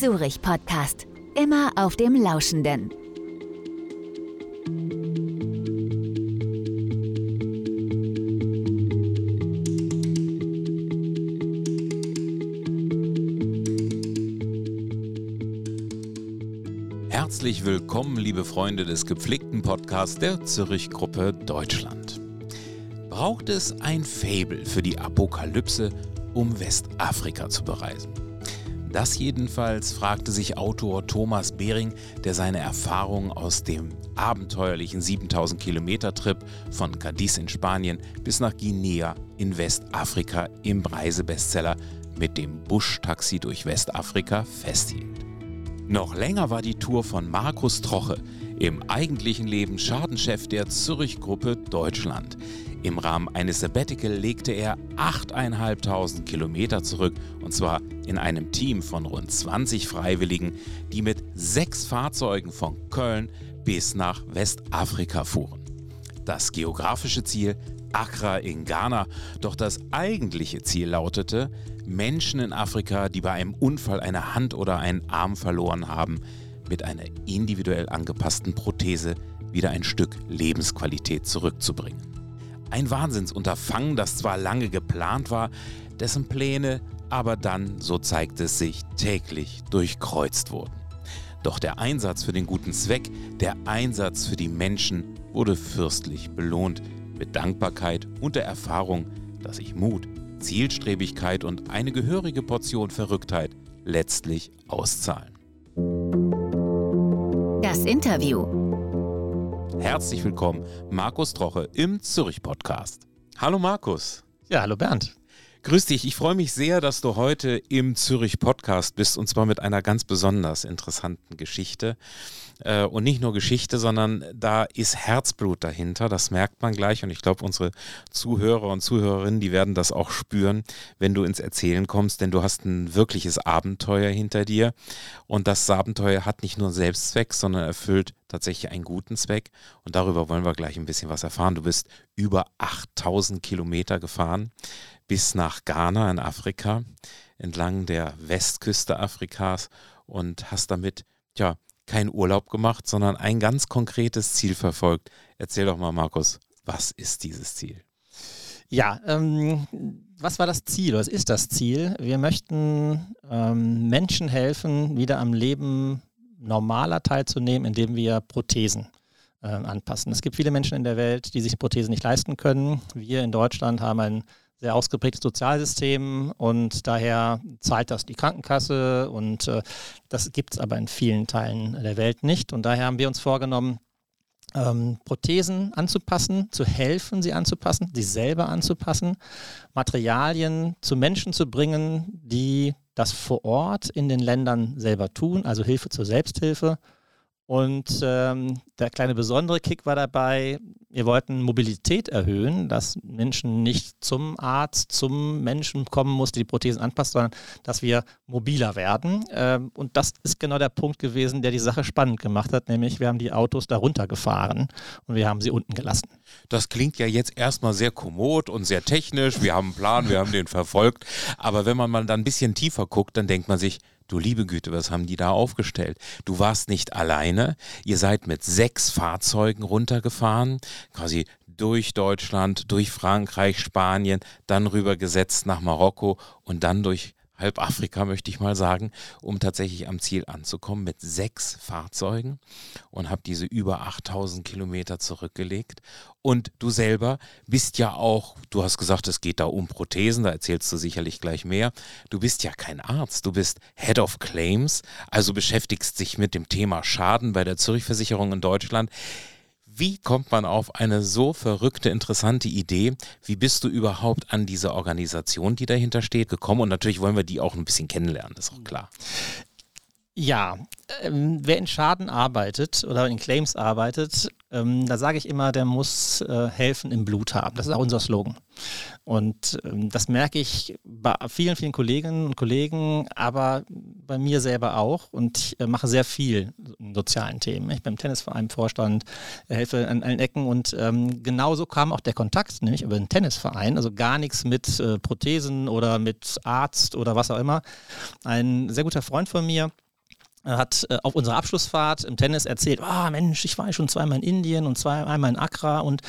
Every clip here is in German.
Zurich Podcast. Immer auf dem Lauschenden. Herzlich willkommen, liebe Freunde des gepflegten Podcasts der Zürich Gruppe Deutschland. Braucht es ein Fabel für die Apokalypse, um Westafrika zu bereisen? Das jedenfalls fragte sich Autor Thomas Behring, der seine Erfahrungen aus dem abenteuerlichen 7000 Kilometer Trip von Cadiz in Spanien bis nach Guinea in Westafrika im Reisebestseller mit dem Busch-Taxi durch Westafrika festhielt. Noch länger war die Tour von Markus Troche, im eigentlichen Leben Schadenchef der Zürich-Gruppe Deutschland. Im Rahmen eines Sabbatical legte er 8.500 Kilometer zurück und zwar in einem Team von rund 20 Freiwilligen, die mit sechs Fahrzeugen von Köln bis nach Westafrika fuhren. Das geografische Ziel Accra in Ghana, doch das eigentliche Ziel lautete, Menschen in Afrika, die bei einem Unfall eine Hand oder einen Arm verloren haben, mit einer individuell angepassten Prothese wieder ein Stück Lebensqualität zurückzubringen. Ein Wahnsinnsunterfangen, das zwar lange geplant war, dessen Pläne aber dann, so zeigt es sich, täglich durchkreuzt wurden. Doch der Einsatz für den guten Zweck, der Einsatz für die Menschen wurde fürstlich belohnt, mit Dankbarkeit und der Erfahrung, dass sich Mut, Zielstrebigkeit und eine gehörige Portion Verrücktheit letztlich auszahlen. Das Interview. Herzlich willkommen, Markus Troche im Zürich Podcast. Hallo Markus. Ja, hallo Bernd. Grüß dich, ich freue mich sehr, dass du heute im Zürich Podcast bist und zwar mit einer ganz besonders interessanten Geschichte. Äh, und nicht nur Geschichte, sondern da ist Herzblut dahinter, das merkt man gleich. Und ich glaube, unsere Zuhörer und Zuhörerinnen, die werden das auch spüren, wenn du ins Erzählen kommst, denn du hast ein wirkliches Abenteuer hinter dir. Und das Abenteuer hat nicht nur Selbstzweck, sondern erfüllt tatsächlich einen guten Zweck. Und darüber wollen wir gleich ein bisschen was erfahren. Du bist über 8000 Kilometer gefahren bis nach Ghana in Afrika, entlang der Westküste Afrikas und hast damit, ja, keinen Urlaub gemacht, sondern ein ganz konkretes Ziel verfolgt. Erzähl doch mal, Markus, was ist dieses Ziel? Ja, ähm, was war das Ziel? Was ist das Ziel? Wir möchten ähm, Menschen helfen, wieder am Leben normaler teilzunehmen, indem wir Prothesen äh, anpassen. Es gibt viele Menschen in der Welt, die sich Prothesen nicht leisten können. Wir in Deutschland haben ein sehr ausgeprägtes Sozialsystem und daher zahlt das die Krankenkasse und äh, das gibt es aber in vielen Teilen der Welt nicht. Und daher haben wir uns vorgenommen, ähm, Prothesen anzupassen, zu helfen, sie anzupassen, sie selber anzupassen, Materialien zu Menschen zu bringen, die das vor Ort in den Ländern selber tun, also Hilfe zur Selbsthilfe und ähm, der kleine besondere Kick war dabei, wir wollten Mobilität erhöhen, dass Menschen nicht zum Arzt, zum Menschen kommen mussten, die Prothesen anpasst, sondern dass wir mobiler werden. Ähm, und das ist genau der Punkt gewesen, der die Sache spannend gemacht hat, nämlich wir haben die Autos darunter gefahren und wir haben sie unten gelassen. Das klingt ja jetzt erstmal sehr kommod und sehr technisch. Wir haben einen Plan, wir haben den verfolgt. Aber wenn man mal dann ein bisschen tiefer guckt, dann denkt man sich, Du liebe Güte, was haben die da aufgestellt? Du warst nicht alleine. Ihr seid mit sechs Fahrzeugen runtergefahren, quasi durch Deutschland, durch Frankreich, Spanien, dann rübergesetzt nach Marokko und dann durch halb Afrika, möchte ich mal sagen, um tatsächlich am Ziel anzukommen mit sechs Fahrzeugen und habe diese über 8000 Kilometer zurückgelegt. Und du selber bist ja auch, du hast gesagt, es geht da um Prothesen, da erzählst du sicherlich gleich mehr. Du bist ja kein Arzt, du bist Head of Claims, also beschäftigst dich mit dem Thema Schaden bei der Zürich Versicherung in Deutschland. Wie kommt man auf eine so verrückte, interessante Idee? Wie bist du überhaupt an diese Organisation, die dahinter steht, gekommen? Und natürlich wollen wir die auch ein bisschen kennenlernen, das ist auch klar. Ja, ähm, wer in Schaden arbeitet oder in Claims arbeitet, ähm, da sage ich immer, der muss äh, helfen im Blut haben. Das ist auch unser Slogan. Und ähm, das merke ich bei vielen, vielen Kolleginnen und Kollegen, aber bei mir selber auch. Und ich äh, mache sehr viel in sozialen Themen. Ich bin im Tennisverein Vorstand, helfe an allen Ecken und ähm, genauso kam auch der Kontakt, nämlich über den Tennisverein. Also gar nichts mit äh, Prothesen oder mit Arzt oder was auch immer. Ein sehr guter Freund von mir, hat äh, auf unserer Abschlussfahrt im Tennis erzählt, oh, Mensch, ich war schon zweimal in Indien und zweimal in Accra und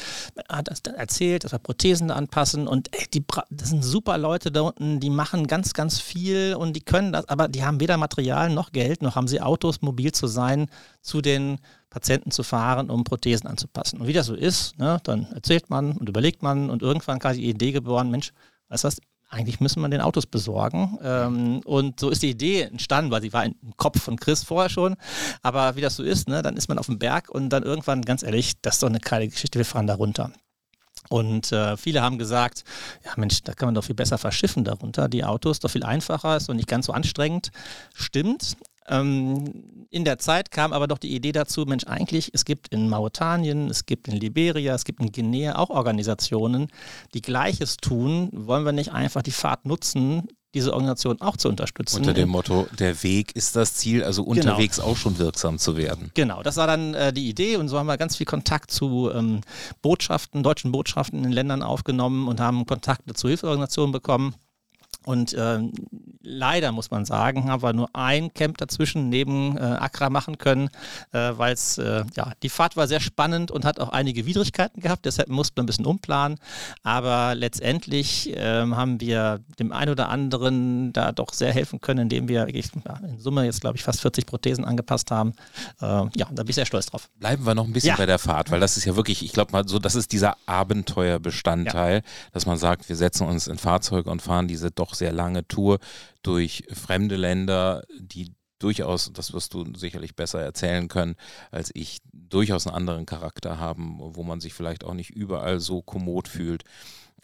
hat das erzählt, dass wir Prothesen anpassen und ey, die, das sind super Leute da unten, die machen ganz, ganz viel und die können das, aber die haben weder Material noch Geld, noch haben sie Autos, mobil zu sein, zu den Patienten zu fahren, um Prothesen anzupassen. Und wie das so ist, ne, dann erzählt man und überlegt man und irgendwann kam die Idee geboren, Mensch, weißt du was, eigentlich müssen wir den Autos besorgen. Ähm, und so ist die Idee entstanden, weil sie war im Kopf von Chris vorher schon. Aber wie das so ist, ne, dann ist man auf dem Berg und dann irgendwann, ganz ehrlich, das ist doch eine geile Geschichte, wir fahren da runter. Und äh, viele haben gesagt, ja Mensch, da kann man doch viel besser verschiffen darunter. Die Autos doch viel einfacher, ist doch nicht ganz so anstrengend. Stimmt, ähm, in der Zeit kam aber doch die Idee dazu, Mensch, eigentlich, es gibt in Mauretanien, es gibt in Liberia, es gibt in Guinea auch Organisationen, die Gleiches tun. Wollen wir nicht einfach die Fahrt nutzen, diese Organisation auch zu unterstützen. Unter dem Motto, der Weg ist das Ziel, also genau. unterwegs genau. auch schon wirksam zu werden. Genau, das war dann äh, die Idee und so haben wir ganz viel Kontakt zu ähm, Botschaften, deutschen Botschaften in den Ländern aufgenommen und haben Kontakte zu Hilfsorganisationen bekommen. Und äh, leider muss man sagen, haben wir nur ein Camp dazwischen neben äh, Accra machen können, äh, weil es, äh, ja, die Fahrt war sehr spannend und hat auch einige Widrigkeiten gehabt, deshalb mussten wir ein bisschen umplanen. Aber letztendlich ähm, haben wir dem einen oder anderen da doch sehr helfen können, indem wir wirklich, ja, in Summe jetzt, glaube ich, fast 40 Prothesen angepasst haben. Äh, ja, da bin ich sehr stolz drauf. Bleiben wir noch ein bisschen ja. bei der Fahrt, weil das ist ja wirklich, ich glaube mal, so, das ist dieser Abenteuerbestandteil, ja. dass man sagt, wir setzen uns in Fahrzeuge und fahren diese doch sehr lange Tour durch fremde Länder, die durchaus, das wirst du sicherlich besser erzählen können als ich, durchaus einen anderen Charakter haben, wo man sich vielleicht auch nicht überall so kommod fühlt.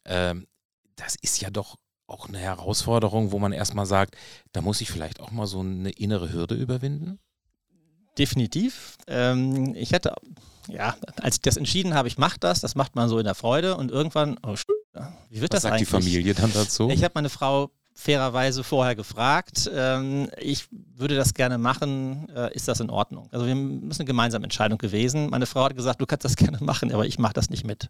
Ähm, das ist ja doch auch eine Herausforderung, wo man erstmal sagt, da muss ich vielleicht auch mal so eine innere Hürde überwinden? Definitiv. Ähm, ich hätte, ja, als ich das entschieden habe, ich mache das, das macht man so in der Freude und irgendwann, oh, wie wird Was das sagt eigentlich? die Familie dann dazu? Ich habe meine Frau fairerweise vorher gefragt. Ähm, ich würde das gerne machen. Äh, ist das in Ordnung? Also wir müssen eine gemeinsame Entscheidung gewesen. Meine Frau hat gesagt, du kannst das gerne machen, aber ich mache das nicht mit.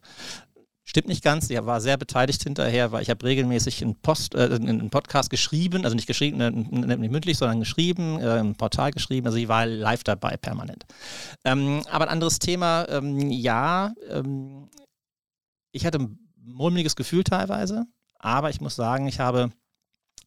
Stimmt nicht ganz. Sie war sehr beteiligt hinterher, weil ich habe regelmäßig einen, Post, äh, einen Podcast geschrieben, also nicht geschrieben, äh, nicht mündlich, sondern geschrieben, äh, im Portal geschrieben. Also sie war live dabei, permanent. Ähm, aber ein anderes Thema, ähm, ja, ähm, ich hatte ein mulmiges Gefühl teilweise, aber ich muss sagen, ich habe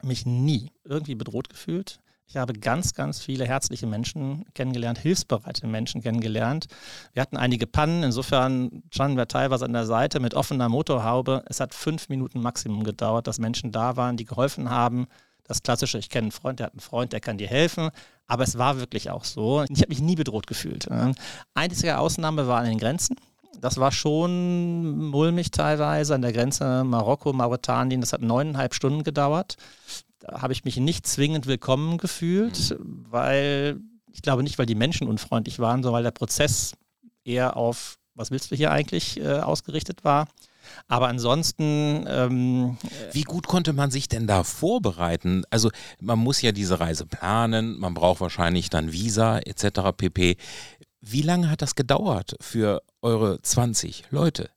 mich nie irgendwie bedroht gefühlt. Ich habe ganz, ganz viele herzliche Menschen kennengelernt, hilfsbereite Menschen kennengelernt. Wir hatten einige Pannen, insofern standen wir teilweise an der Seite mit offener Motorhaube. Es hat fünf Minuten Maximum gedauert, dass Menschen da waren, die geholfen haben. Das klassische, ich kenne einen Freund, der hat einen Freund, der kann dir helfen. Aber es war wirklich auch so. Ich habe mich nie bedroht gefühlt. Einzige Ausnahme war an den Grenzen das war schon mulmig teilweise an der Grenze Marokko, Mauretanien. Das hat neuneinhalb Stunden gedauert. Da habe ich mich nicht zwingend willkommen gefühlt, mhm. weil ich glaube nicht, weil die Menschen unfreundlich waren, sondern weil der Prozess eher auf, was willst du hier eigentlich, äh, ausgerichtet war. Aber ansonsten. Ähm, Wie gut konnte man sich denn da vorbereiten? Also, man muss ja diese Reise planen, man braucht wahrscheinlich dann Visa etc. pp. Wie lange hat das gedauert für eure 20 Leute?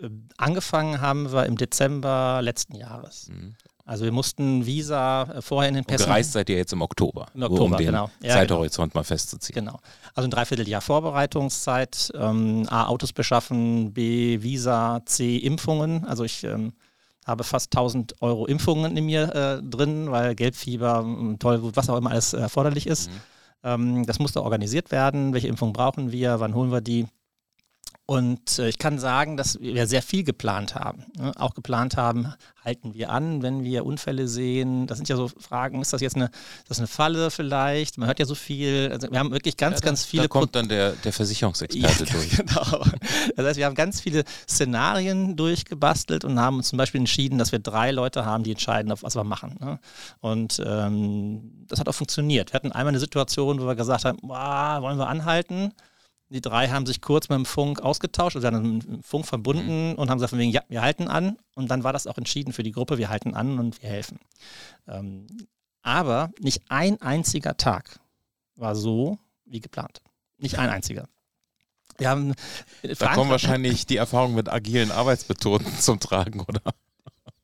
Ähm, angefangen haben wir im Dezember letzten Jahres. Mhm. Also wir mussten Visa äh, vorher in den Pässen. gereist seid ihr jetzt im Oktober, Im Oktober, um den genau. Ja, Zeithorizont genau. mal festzuziehen. Genau. Also ein Dreivierteljahr Vorbereitungszeit, ähm, A, Autos beschaffen, B, Visa, C, Impfungen. Also ich ähm, habe fast 1000 Euro Impfungen in mir äh, drin, weil Gelbfieber, toll, was auch immer alles erforderlich ist. Mhm. Ähm, das musste organisiert werden. Welche Impfung brauchen wir? Wann holen wir die? Und äh, ich kann sagen, dass wir sehr viel geplant haben. Ne? Auch geplant haben, halten wir an, wenn wir Unfälle sehen. Das sind ja so Fragen, ist das jetzt eine, das eine Falle vielleicht? Man hört ja so viel. Also wir haben wirklich ganz, Ja, da, ganz viele Da kommt dann der, der Versicherungsexperte ja, durch. Genau. Das heißt, wir haben ganz viele Szenarien durchgebastelt und haben uns zum Beispiel entschieden, dass wir drei Leute haben, die entscheiden, auf was wir machen. Ne? Und ähm, das hat auch funktioniert. Wir hatten einmal eine Situation, wo wir gesagt haben, "Boah, wollen wir anhalten? Die drei haben sich kurz mit dem Funk ausgetauscht, also haben mit dem Funk verbunden und haben gesagt, von wegen, ja, wir halten an. Und dann war das auch entschieden für die Gruppe, wir halten an und wir helfen. Ähm, aber nicht ein einziger Tag war so wie geplant. Nicht ein einziger. Wir haben Da kommen wahrscheinlich die Erfahrungen mit agilen Arbeitsmethoden zum Tragen, oder?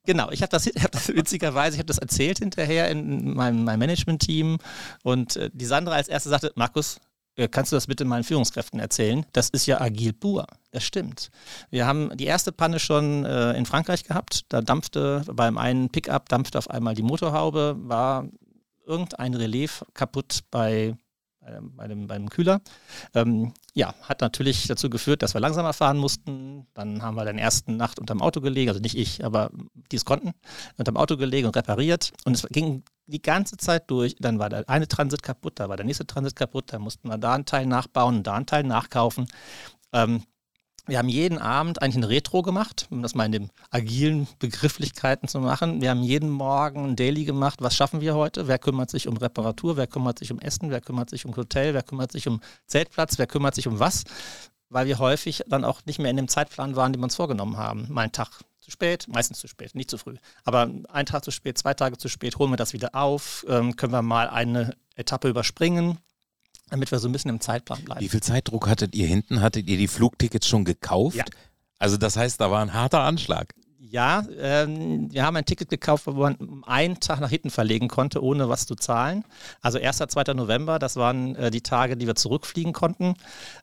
Genau, ich habe das, hab das witzigerweise, ich habe das erzählt hinterher in meinem, meinem Management-Team und äh, die Sandra als erste sagte, Markus, äh, kannst du das bitte meinen Führungskräften erzählen? Das ist ja agil pur, das stimmt. Wir haben die erste Panne schon äh, in Frankreich gehabt, da dampfte beim einen Pickup, dampfte auf einmal die Motorhaube, war irgendein Relais kaputt bei bei dem, beim Kühler. Ähm, ja, hat natürlich dazu geführt, dass wir langsamer fahren mussten. Dann haben wir dann ersten Nacht unterm Auto gelegen, also nicht ich, aber die es konnten, unterm Auto gelegen und repariert. Und es ging die ganze Zeit durch. Dann war der eine Transit kaputt, da war der nächste Transit kaputt, da mussten wir da einen Teil nachbauen, da einen Teil nachkaufen. Ähm, wir haben jeden Abend eigentlich ein Retro gemacht, um das mal in den agilen Begrifflichkeiten zu machen. Wir haben jeden Morgen ein Daily gemacht. Was schaffen wir heute? Wer kümmert sich um Reparatur? Wer kümmert sich um Essen? Wer kümmert sich um Hotel? Wer kümmert sich um Zeltplatz? Wer kümmert sich um was? Weil wir häufig dann auch nicht mehr in dem Zeitplan waren, den wir uns vorgenommen haben. Mal einen Tag zu spät, meistens zu spät, nicht zu früh. Aber einen Tag zu spät, zwei Tage zu spät, holen wir das wieder auf, ähm, können wir mal eine Etappe überspringen, damit wir so ein bisschen im Zeitplan bleiben. Wie viel Zeitdruck hattet ihr hinten? Hattet ihr die Flugtickets schon gekauft? Ja. Also das heißt, da war ein harter Anschlag. Ja, ähm, wir haben ein Ticket gekauft, wo man einen Tag nach hinten verlegen konnte, ohne was zu zahlen. Also 1. 2. November, das waren äh, die Tage, die wir zurückfliegen konnten.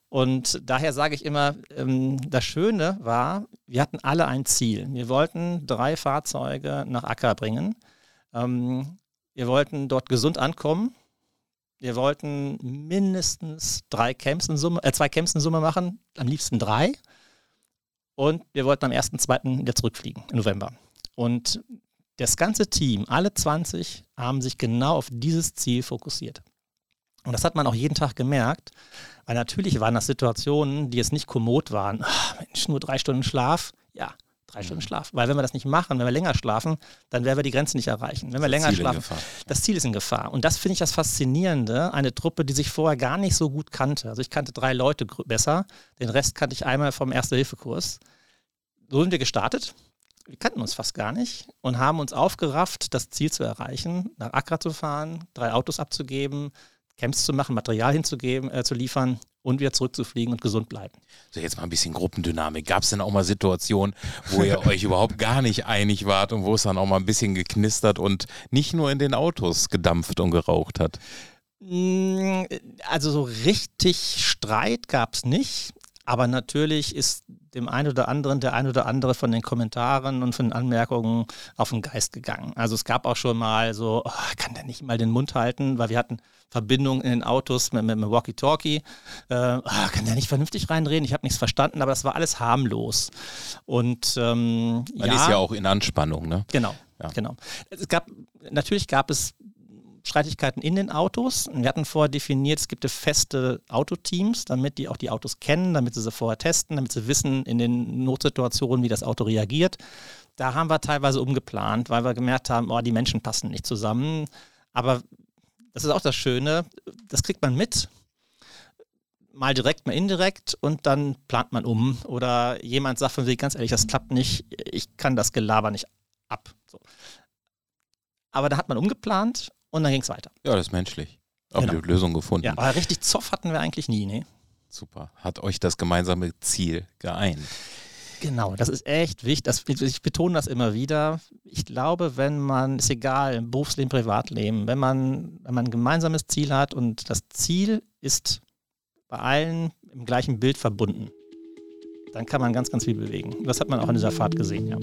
Und daher sage ich immer, ähm, das Schöne war, wir hatten alle ein Ziel. Wir wollten drei Fahrzeuge nach Acker bringen. Ähm, wir wollten dort gesund ankommen. Wir wollten mindestens drei Camps in Summe, äh, zwei Camps in Summe machen, am liebsten drei. Und wir wollten am 1.2. wieder zurückfliegen im November. Und das ganze Team, alle 20, haben sich genau auf dieses Ziel fokussiert. Und das hat man auch jeden Tag gemerkt, weil natürlich waren das Situationen, die jetzt nicht kommod waren. Ach, Mensch, nur drei Stunden Schlaf. Ja, drei Stunden Schlaf. Weil wenn wir das nicht machen, wenn wir länger schlafen, dann werden wir die Grenze nicht erreichen. Wenn wir länger Ziel schlafen, das Ziel ist in Gefahr. Und das finde ich das Faszinierende. Eine Truppe, die sich vorher gar nicht so gut kannte. Also ich kannte drei Leute besser. Den Rest kannte ich einmal vom Erste-Hilfe-Kurs. So sind wir gestartet. Wir kannten uns fast gar nicht und haben uns aufgerafft, das Ziel zu erreichen, nach Accra zu fahren, drei Autos abzugeben, Camps zu machen, Material hinzugeben, äh, zu liefern und wieder zurückzufliegen und gesund bleiben. So, jetzt mal ein bisschen Gruppendynamik. Gab es denn auch mal Situationen, wo ihr euch überhaupt gar nicht einig wart und wo es dann auch mal ein bisschen geknistert und nicht nur in den Autos gedampft und geraucht hat? Mm, Also so richtig Streit gab es nicht, aber natürlich ist dem einen oder anderen der ein oder andere von den Kommentaren und von den Anmerkungen auf den Geist gegangen. Also es gab auch schon mal so, oh, kann der nicht mal den Mund halten, weil wir hatten Verbindung in den Autos mit, mit, mit Walkie-Talkie. Äh, ah, kann der nicht vernünftig reinreden? Ich habe nichts verstanden, aber das war alles harmlos. Und ähm, Man ist ja auch in Anspannung, ne? Genau, Ja. genau. Es gab, natürlich gab es Streitigkeiten in den Autos. Wir hatten vorher definiert, es gibt feste Autoteams, damit die auch die Autos kennen, damit sie sie vorher testen, damit sie wissen in den Notsituationen, wie das Auto reagiert. Da haben wir teilweise umgeplant, weil wir gemerkt haben, oh, die Menschen passen nicht zusammen. Aber das ist auch das Schöne, das kriegt man mit. Mal direkt, mal indirekt und dann plant man um. Oder jemand sagt von sich ganz ehrlich, das klappt nicht, ich kann das Gelaber nicht ab. So. Aber da hat man umgeplant und dann ging es weiter. Ja, das ist menschlich. Auch Genau. eine Lösung gefunden. Ja, aber richtig Zoff hatten wir eigentlich nie, ne? Super. Hat euch das gemeinsame Ziel geeint? Genau, das ist echt wichtig. Das, ich betone das immer wieder. Ich glaube, wenn man, ist egal, im Berufsleben, Privatleben, wenn man, wenn man ein gemeinsames Ziel hat und das Ziel ist bei allen im gleichen Bild verbunden, dann kann man ganz, ganz viel bewegen. Das hat man auch in dieser Fahrt gesehen, ja.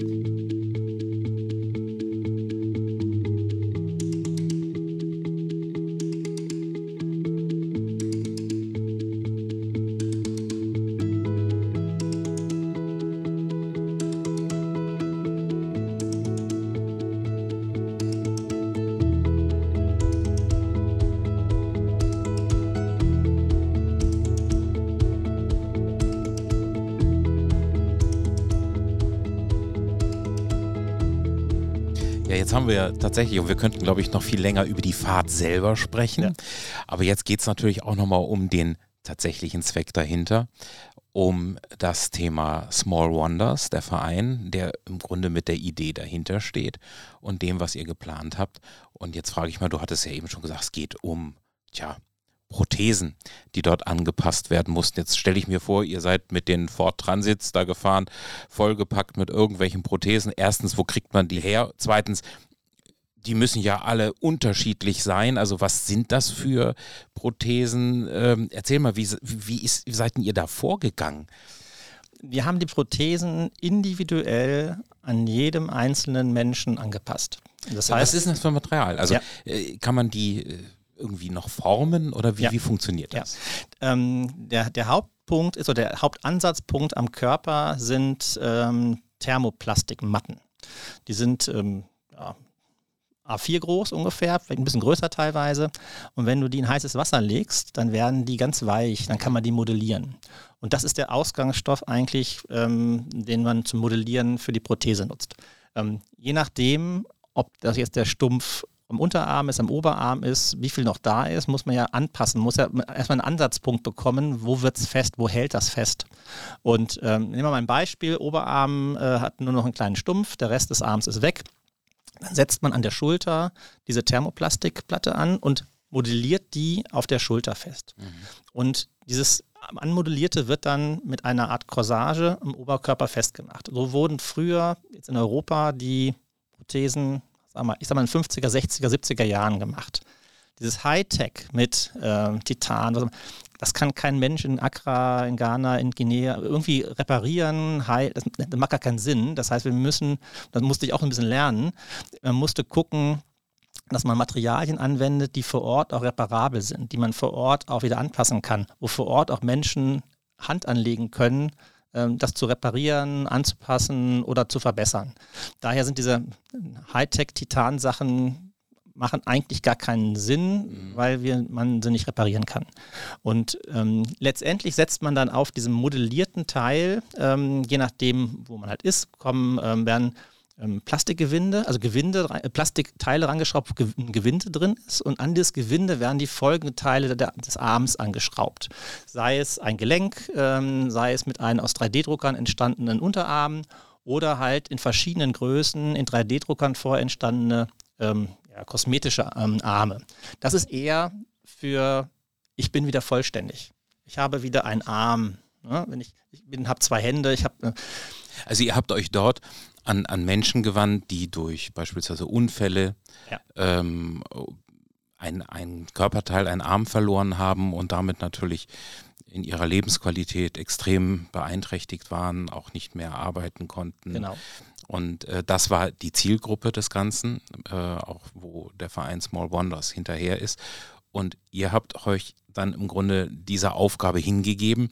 Ja, jetzt haben wir tatsächlich, und wir könnten, glaube ich, noch viel länger über die Fahrt selber sprechen. Ja. Aber jetzt geht es natürlich auch nochmal um den tatsächlichen Zweck dahinter, um das Thema Small Wonders, der Verein, der im Grunde mit der Idee dahinter steht und dem, was ihr geplant habt. Und jetzt frage ich mal, du hattest ja eben schon gesagt, es geht um, tja, Prothesen, die dort angepasst werden mussten. Jetzt stelle ich mir vor, ihr seid mit den Ford Transits da gefahren, vollgepackt mit irgendwelchen Prothesen. Erstens, wo kriegt man die her? Zweitens, die müssen ja alle unterschiedlich sein. Also was sind das für Prothesen? Ähm, erzähl mal, wie, wie, ist, wie seid ihr da vorgegangen? Wir haben die Prothesen individuell an jedem einzelnen Menschen angepasst. Das heißt, was ist das für Material? Also ja. Äh, kann man die äh, irgendwie noch formen oder wie, ja. wie funktioniert das? Ja. Ähm, der, der Hauptpunkt ist oder der Hauptansatzpunkt am Körper sind ähm, Thermoplastikmatten. Die sind ähm, ja, A4 groß ungefähr, vielleicht ein bisschen größer teilweise. Und wenn du die in heißes Wasser legst, dann werden die ganz weich, dann kann man die modellieren. Und das ist der Ausgangsstoff eigentlich, ähm, den man zum Modellieren für die Prothese nutzt. Ähm, je nachdem, ob das jetzt der Stumpf am Unterarm ist, am Oberarm ist, wie viel noch da ist, muss man ja anpassen, muss ja erstmal einen Ansatzpunkt bekommen, wo wird es fest, wo hält das fest. Und ähm, nehmen wir mal ein Beispiel, Oberarm äh, hat nur noch einen kleinen Stumpf, der Rest des Arms ist weg. Dann setzt man an der Schulter diese Thermoplastikplatte an und modelliert die auf der Schulter fest. Mhm. Und dieses Anmodellierte wird dann mit einer Art Corsage im Oberkörper festgemacht. So wurden früher jetzt in Europa die Prothesen sag mal, ich sag mal in 50er, 60er, 70er Jahren gemacht. Dieses Hightech mit äh, Titan, das kann kein Mensch in Accra, in Ghana, in Guinea irgendwie reparieren. Das, das macht gar keinen Sinn. Das heißt, wir müssen, das musste ich auch ein bisschen lernen, man musste gucken, dass man Materialien anwendet, die vor Ort auch reparabel sind, die man vor Ort auch wieder anpassen kann, wo vor Ort auch Menschen Hand anlegen können, das zu reparieren, anzupassen oder zu verbessern. Daher sind diese Hightech-Titan-Sachen machen eigentlich gar keinen Sinn, mhm. weil wir, man sie nicht reparieren kann. Und ähm, letztendlich setzt man dann auf diesem modellierten Teil, ähm, je nachdem, wo man halt ist, kommen, ähm, werden ähm, Plastikgewinde, also Gewinde, äh, Plastikteile rangeschraubt, wo ein Gewinde drin ist und an das Gewinde werden die folgenden Teile der, des Arms angeschraubt. Sei es ein Gelenk, ähm, sei es mit einem aus 3D-Druckern entstandenen Unterarm oder halt in verschiedenen Größen in 3D-Druckern vorentstandene ähm, ja, kosmetische ähm, Arme. Das ist eher für, ich bin wieder vollständig. Ich habe wieder einen Arm. Ne? Wenn ich, ich habe zwei Hände, ich habe. Äh, also ihr habt euch dort an, an Menschen gewandt, die durch beispielsweise Unfälle ja. ähm, ein, ein Körperteil, einen Arm verloren haben und damit natürlich in ihrer Lebensqualität extrem beeinträchtigt waren, auch nicht mehr arbeiten konnten. Genau. Und äh, das war die Zielgruppe des Ganzen, äh, auch wo der Verein Small Wonders hinterher ist. Und ihr habt euch dann im Grunde dieser Aufgabe hingegeben.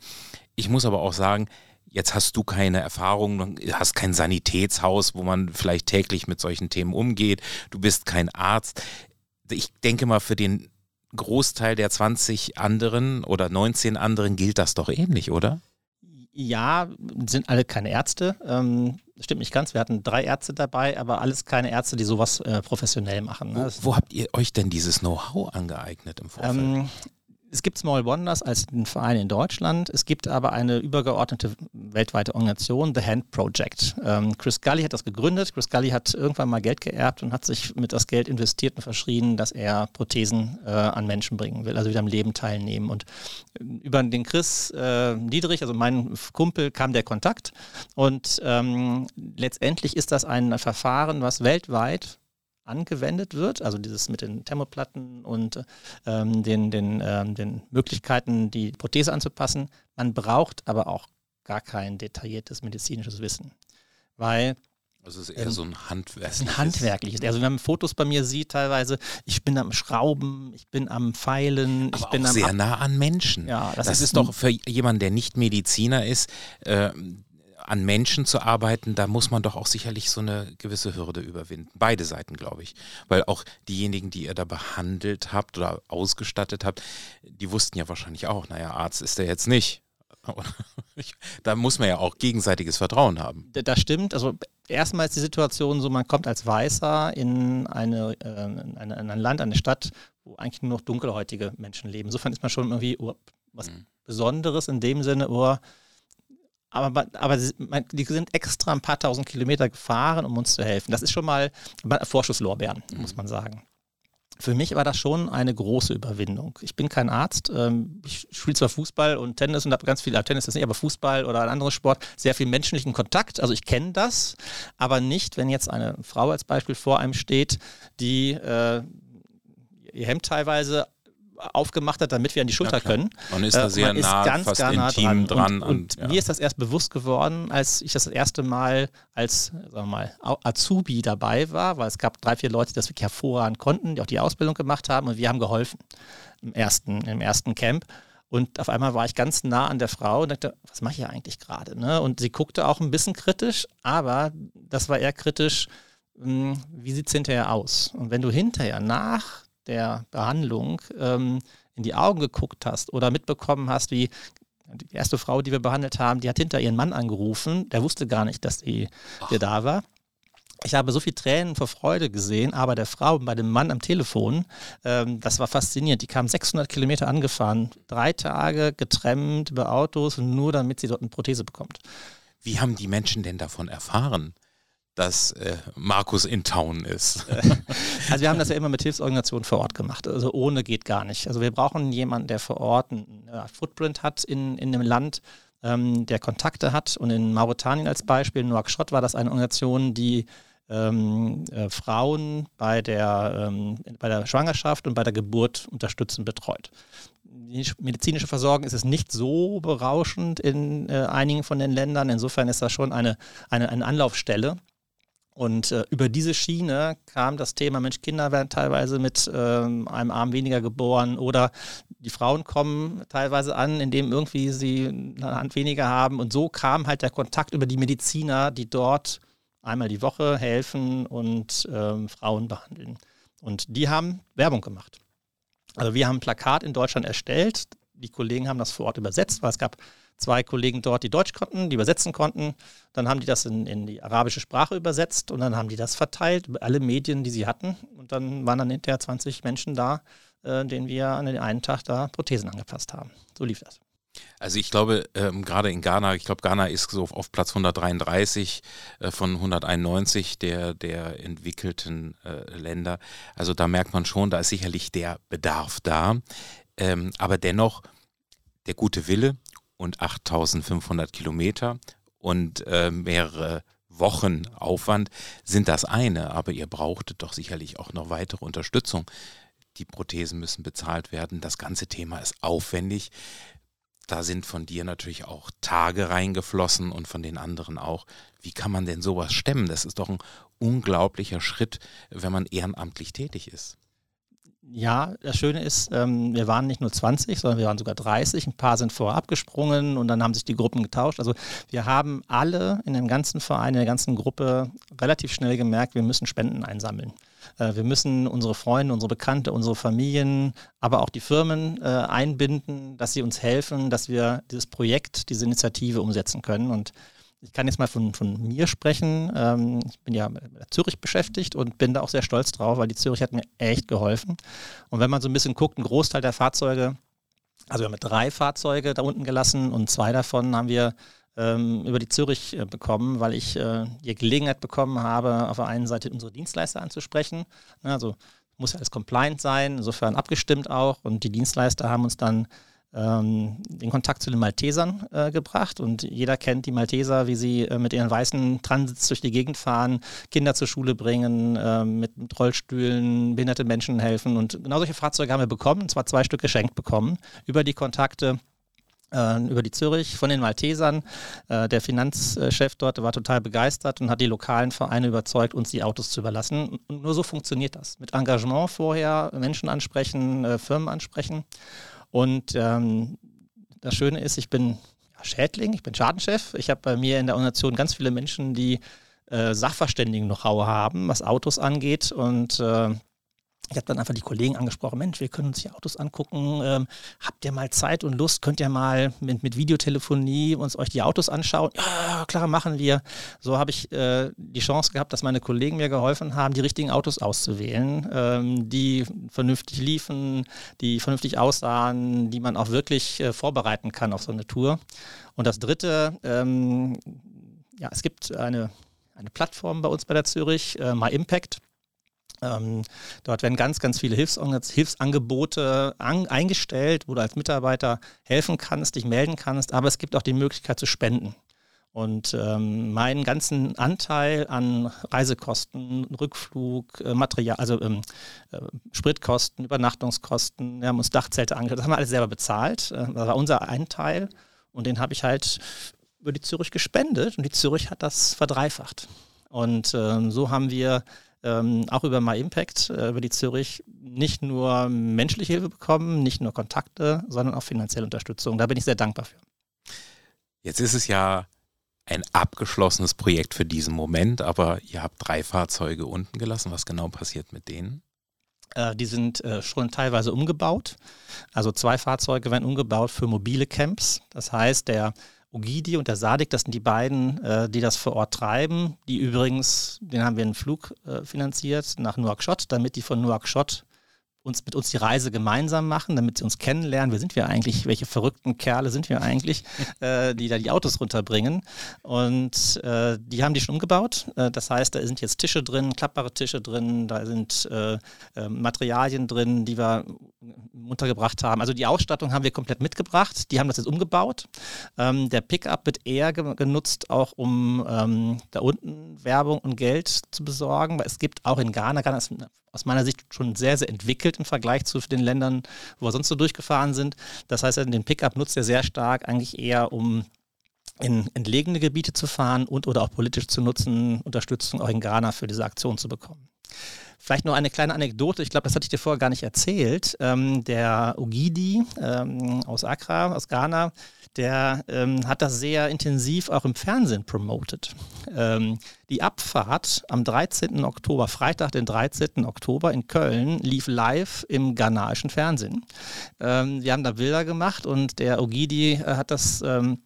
Ich muss aber auch sagen, Jetzt hast du keine Erfahrung, hast kein Sanitätshaus, wo man vielleicht täglich mit solchen Themen umgeht. Du bist kein Arzt. Ich denke mal, für den Großteil der 20 anderen oder 19 anderen gilt das doch ähnlich, oder? Ja, sind alle keine Ärzte. Ähm, stimmt nicht ganz. Wir hatten drei Ärzte dabei, aber alles keine Ärzte, die sowas äh, professionell machen. Ne? Wo, wo, habt ihr euch denn dieses Know-how angeeignet im Vorfeld? Ähm, es gibt Small Wonders als einen Verein in Deutschland. Es gibt aber eine übergeordnete weltweite Organisation, The Hand Project. Ähm, Chris Gully hat das gegründet. Chris Gully hat irgendwann mal Geld geerbt und hat sich mit das Geld investiert und verschrien, dass er Prothesen äh, an Menschen bringen will, also wieder am Leben teilnehmen. Und äh, über den Chris äh, Niedrich, also mein Kumpel, kam der Kontakt. Und ähm, letztendlich ist das ein Verfahren, was weltweit angewendet wird, also dieses mit den Thermoplatten und ähm, den, den, ähm, den Möglichkeiten, die Prothese anzupassen. Man braucht aber auch gar kein detailliertes medizinisches Wissen, weil also es ist eher ähm, so ein handwerkliches. Ein handwerkliches. Also wenn man Fotos bei mir sieht, teilweise, ich bin am Schrauben, ich bin am Feilen, Aber ich bin auch am sehr Ab nah an Menschen. Ja, das, das ist, ist, doch für jemanden, der nicht Mediziner ist, äh, an Menschen zu arbeiten, da muss man doch auch sicherlich so eine gewisse Hürde überwinden. Beide Seiten, glaube ich. Weil auch diejenigen, die ihr da behandelt habt oder ausgestattet habt, die wussten ja wahrscheinlich auch, naja, Arzt ist er jetzt nicht. da muss man ja auch gegenseitiges Vertrauen haben. Das stimmt. Also erstmal ist die Situation so, man kommt als Weißer in, eine, äh, in, eine, in ein Land, eine Stadt, wo eigentlich nur noch dunkelhäutige Menschen leben. Insofern ist man schon irgendwie oh, was mhm. Besonderes in dem Sinne, oh, aber, aber die sind extra ein paar tausend Kilometer gefahren, um uns zu helfen. Das ist schon mal Vorschusslorbeeren, mhm. muss man sagen. Für mich war das schon eine große Überwindung. Ich bin kein Arzt. Ähm, ich spiele zwar Fußball und Tennis und habe ganz viel, Tennis ist nicht, aber Fußball oder ein anderes Sport, sehr viel menschlichen Kontakt. Also ich kenne das, aber nicht, wenn jetzt eine Frau als Beispiel vor einem steht, die äh, ihr Hemd teilweise aufgemacht hat, damit wir an die Schulter ja, können. Man ist da äh, sehr man nah, ganz, fast ganz nah intim dran. dran. Und, und ja. mir ist das erst bewusst geworden, als ich das erste Mal als sagen wir mal, Azubi dabei war, weil es gab drei, vier Leute, die das wirklich hervorragend konnten, die auch die Ausbildung gemacht haben und wir haben geholfen im ersten, im ersten Camp. Und auf einmal war ich ganz nah an der Frau und dachte, was mache ich hier eigentlich gerade? Ne? Und sie guckte auch ein bisschen kritisch, aber das war eher kritisch, hm, wie sieht es hinterher aus? Und wenn du hinterher nach der Behandlung ähm, in die Augen geguckt hast oder mitbekommen hast, wie die erste Frau, die wir behandelt haben, die hat hinter ihren Mann angerufen, der wusste gar nicht, dass die hier da war. Ich habe so viele Tränen vor Freude gesehen, aber der Frau bei dem Mann am Telefon, ähm, das war faszinierend. Die kam 600 Kilometer angefahren, drei Tage getrennt über Autos, nur damit sie dort eine Prothese bekommt. Wie haben die Menschen denn davon erfahren? Dass äh, Markus in Town ist. Also wir haben das ja immer mit Hilfsorganisationen vor Ort gemacht. Also ohne geht gar nicht. Also wir brauchen jemanden, der vor Ort einen äh, Footprint hat in, in dem Land, ähm, der Kontakte hat. Und in Mauretanien als Beispiel, Nouakchott, war das eine Organisation, die ähm, äh, Frauen bei der, ähm, bei der Schwangerschaft und bei der Geburt unterstützend betreut. Die medizinische Versorgung ist es nicht so berauschend in äh, einigen von den Ländern. Insofern ist das schon eine, eine, eine Anlaufstelle. Und äh, über diese Schiene kam das Thema, Mensch, Kinder werden teilweise mit ähm, einem Arm weniger geboren oder die Frauen kommen teilweise an, indem irgendwie sie eine Hand weniger haben. Und so kam halt der Kontakt über die Mediziner, die dort einmal die Woche helfen und ähm, Frauen behandeln. Und die haben Werbung gemacht. Also wir haben ein Plakat in Deutschland erstellt. Die Kollegen haben das vor Ort übersetzt, weil es gab zwei Kollegen dort, die Deutsch konnten, die übersetzen konnten. Dann haben die das in, in die arabische Sprache übersetzt und dann haben die das verteilt über alle Medien, die sie hatten. Und dann waren dann hinterher 20 Menschen da, äh, denen wir an den einen Tag da Prothesen angepasst haben. So lief das. Also ich glaube, ähm, gerade in Ghana, ich glaube, Ghana ist so auf Platz 133 äh, von 191 der, der entwickelten äh, Länder. Also da merkt man schon, da ist sicherlich der Bedarf da. Ähm, aber dennoch, der gute Wille und 8500 Kilometer und äh, mehrere Wochen Aufwand sind das eine, aber ihr brauchtet doch sicherlich auch noch weitere Unterstützung. Die Prothesen müssen bezahlt werden. Das ganze Thema ist aufwendig. Da sind von dir natürlich auch Tage reingeflossen und von den anderen auch. Wie kann man denn sowas stemmen? Das ist doch ein unglaublicher Schritt, wenn man ehrenamtlich tätig ist. Ja, das Schöne ist, ähm, wir waren nicht nur 20, sondern wir waren sogar 30. Ein paar sind vorher abgesprungen und dann haben sich die Gruppen getauscht. Also wir haben alle in dem ganzen Verein, in der ganzen Gruppe relativ schnell gemerkt, wir müssen Spenden einsammeln. Äh, wir müssen unsere Freunde, unsere Bekannte, unsere Familien, aber auch die Firmen äh, einbinden, dass sie uns helfen, dass wir dieses Projekt, diese Initiative umsetzen können. Und ich kann jetzt mal von, von mir sprechen. Ähm, ich bin ja mit Zürich beschäftigt und bin da auch sehr stolz drauf, weil die Zürich hat mir echt geholfen. Und wenn man so ein bisschen guckt, ein Großteil der Fahrzeuge, also wir haben drei Fahrzeuge da unten gelassen und zwei davon haben wir ähm, über die Zürich äh, bekommen, weil ich äh, die Gelegenheit bekommen habe, auf der einen Seite unsere Dienstleister anzusprechen. Also muss ja alles compliant sein, insofern abgestimmt auch. Und die Dienstleister haben uns dann den Kontakt zu den Maltesern äh, gebracht. Und jeder kennt die Malteser, wie sie äh, mit ihren weißen Transits durch die Gegend fahren, Kinder zur Schule bringen, äh, mit, mit, Rollstühlen, behinderte Menschen helfen. Und genau solche Fahrzeuge haben wir bekommen, und zwar zwei Stück geschenkt bekommen, über die Kontakte äh, über die Zürich von den Maltesern. Äh, der Finanzchef dort war total begeistert und hat die lokalen Vereine überzeugt, uns die Autos zu überlassen. Und nur so funktioniert das. Mit Engagement vorher, Menschen ansprechen, äh, Firmen ansprechen. Und ähm, das Schöne ist, ich bin Schädling, ich bin Schadenchef. Ich habe bei mir in der Organisation ganz viele Menschen, die äh, Sachverständigen-Know-how haben, was Autos angeht. Und äh, ich habe dann einfach die Kollegen angesprochen, Mensch, wir können uns hier Autos angucken. Ähm, habt ihr mal Zeit und Lust? Könnt ihr mal mit, mit Videotelefonie uns euch die Autos anschauen? Ja, klar, machen wir. So habe ich äh, die Chance gehabt, dass meine Kollegen mir geholfen haben, die richtigen Autos auszuwählen, ähm, die vernünftig liefen, die vernünftig aussahen, die man auch wirklich äh, vorbereiten kann auf so eine Tour. Und das Dritte, ähm, ja, es gibt eine, eine Plattform bei uns bei der Zürich, äh, My Impact. Ähm, dort werden ganz, ganz viele Hilfsangebote an, eingestellt, wo du als Mitarbeiter helfen kannst, dich melden kannst, aber es gibt auch die Möglichkeit zu spenden. Und ähm, meinen ganzen Anteil an Reisekosten, Rückflug, äh, Material, also ähm, äh, Spritkosten, Übernachtungskosten, wir haben uns Dachzelte angeschaut, das haben wir alles selber bezahlt. Äh, das war unser Anteil und den habe ich halt über die Zürich gespendet und die Zürich hat das verdreifacht. Und ähm, so haben wir ähm, auch über My Impact, äh, über die Zürich, nicht nur menschliche Hilfe bekommen, nicht nur Kontakte, sondern auch finanzielle Unterstützung. Da bin ich sehr dankbar für. Jetzt ist es ja ein abgeschlossenes Projekt für diesen Moment, aber ihr habt drei Fahrzeuge unten gelassen. Was genau passiert mit denen? Äh, die sind äh, schon teilweise umgebaut. Also zwei Fahrzeuge werden umgebaut für mobile Camps. Das heißt, der Ogidi und der Sadik, das sind die beiden, äh, die das vor Ort treiben. Die übrigens, den haben wir einen Flug äh, finanziert nach Nouakchott, damit die von Nouakchott uns mit uns die Reise gemeinsam machen, damit sie uns kennenlernen. Wer sind wir eigentlich? Welche verrückten Kerle sind wir eigentlich, äh, die da die Autos runterbringen? Und äh, die haben die schon umgebaut. Äh, das heißt, da sind jetzt Tische drin, klappbare Tische drin, da sind äh, ähm, Materialien drin, die wir untergebracht haben. Also die Ausstattung haben wir komplett mitgebracht. Die haben das jetzt umgebaut. Ähm, der Pickup wird eher ge genutzt, auch um ähm, da unten Werbung und Geld zu besorgen, weil es gibt auch in Ghana, Ghana ist aus meiner Sicht schon sehr, sehr entwickelt im Vergleich zu den Ländern, wo wir sonst so durchgefahren sind. Das heißt, den Pickup nutzt er sehr stark eigentlich eher, um in entlegene Gebiete zu fahren und oder auch politisch zu nutzen, Unterstützung auch in Ghana für diese Aktion zu bekommen. Vielleicht nur eine kleine Anekdote, ich glaube, das hatte ich dir vorher gar nicht erzählt. Ähm, der Ogidi ähm, aus Accra, aus Ghana, der ähm, hat das sehr intensiv auch im Fernsehen promotet. Ähm, die Abfahrt am 13. Oktober, Freitag, den 13. Oktober in Köln, lief live im ghanaischen Fernsehen. Ähm, wir haben da Bilder gemacht und der Ogidi äh, hat das ähm,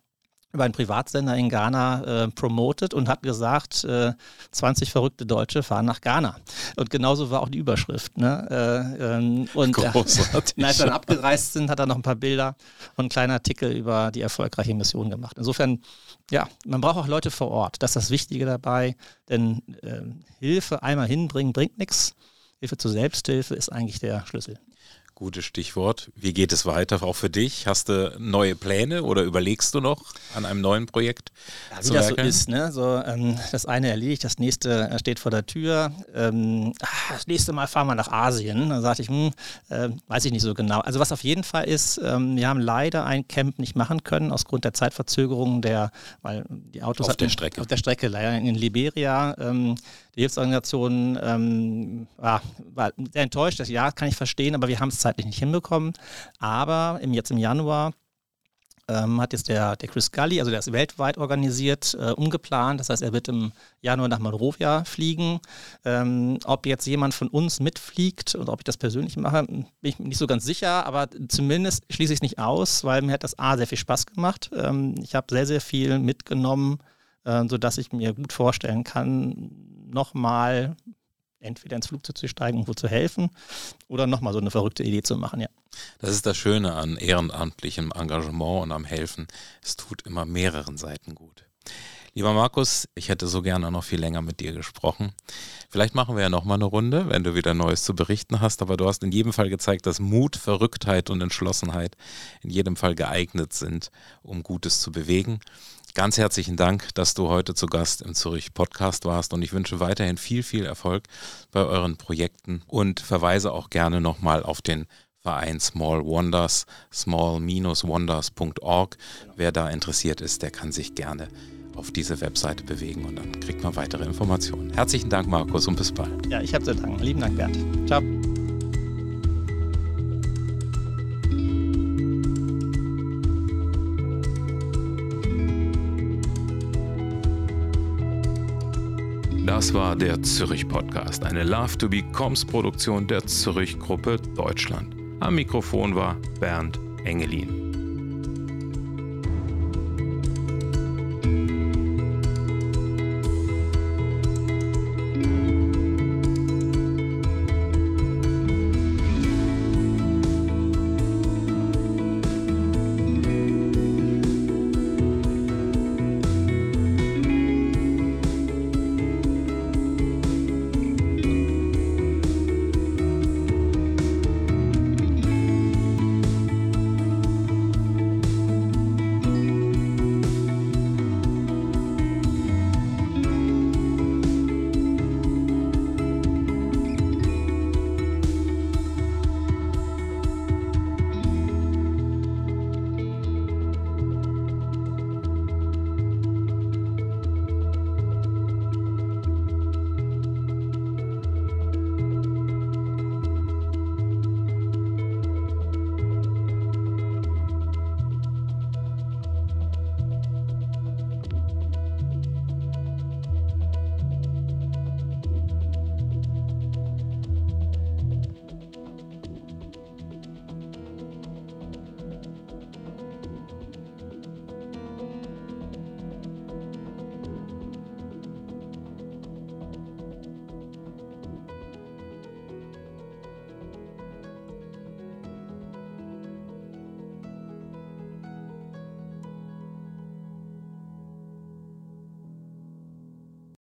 über einen Privatsender in Ghana äh, promotet und hat gesagt, äh, 20 verrückte Deutsche fahren nach Ghana. Und genauso war auch die Überschrift. Ne? Äh, ähm, und äh, als wir dann abgereist sind, hat er noch ein paar Bilder und einen kleinen Artikel über die erfolgreiche Mission gemacht. Insofern, ja, man braucht auch Leute vor Ort. Das ist das Wichtige dabei, denn äh, Hilfe einmal hinbringen bringt nichts. Hilfe zur Selbsthilfe ist eigentlich der Schlüssel. Gutes Stichwort. Wie geht es weiter auch für dich? Hast du neue Pläne oder überlegst du noch an einem neuen Projekt? Ja, wie das so ist, ne? So, ähm, das eine erledigt, das nächste äh, steht vor der Tür. Ähm, ah, das nächste Mal fahren wir nach Asien. Da sagte ich, hm, äh, weiß ich nicht so genau. Also was auf jeden Fall ist, ähm, wir haben leider ein Camp nicht machen können, aus Grund der Zeitverzögerung, der, weil die Autos auf der Strecke. Auf der Strecke, leider in Liberia. Die Hilfsorganisation ähm, war, war sehr enttäuscht. Das ja, kann ich verstehen, aber wir haben es zeitlich nicht hinbekommen. Aber im, jetzt im Januar ähm, hat jetzt der, der Chris Gully, also der ist weltweit organisiert, äh, umgeplant. Das heißt, er wird im Januar nach Monrovia fliegen. Ähm, ob jetzt jemand von uns mitfliegt und ob ich das persönlich mache, bin ich nicht so ganz sicher, aber zumindest schließe ich es nicht aus, weil mir hat das A sehr viel Spaß gemacht. Ähm, ich habe sehr, sehr viel mitgenommen, äh, sodass ich mir gut vorstellen kann, nochmal entweder ins Flugzeug zu steigen, um wo zu helfen, oder nochmal so eine verrückte Idee zu machen, ja. Das ist das Schöne an ehrenamtlichem Engagement und am Helfen. Es tut immer mehreren Seiten gut. Lieber Markus, ich hätte so gerne noch viel länger mit dir gesprochen. Vielleicht machen wir ja noch mal eine Runde, wenn du wieder Neues zu berichten hast. Aber du hast in jedem Fall gezeigt, dass Mut, Verrücktheit und Entschlossenheit in jedem Fall geeignet sind, um Gutes zu bewegen. Ganz herzlichen Dank, dass du heute zu Gast im Zürich Podcast warst und ich wünsche weiterhin viel, viel Erfolg bei euren Projekten und verweise auch gerne nochmal auf den Verein Small Wonders, small-wonders.org. Wer da interessiert ist, der kann sich gerne auf diese Webseite bewegen und dann kriegt man weitere Informationen. Herzlichen Dank, Markus, und bis bald. Ja, ich habe zu danken. Lieben Dank, Bernd. Ciao. Das war der Zürich Podcast, eine Love to Be Coms Produktion der Zürich Gruppe Deutschland. Am Mikrofon war Bernd Engelin.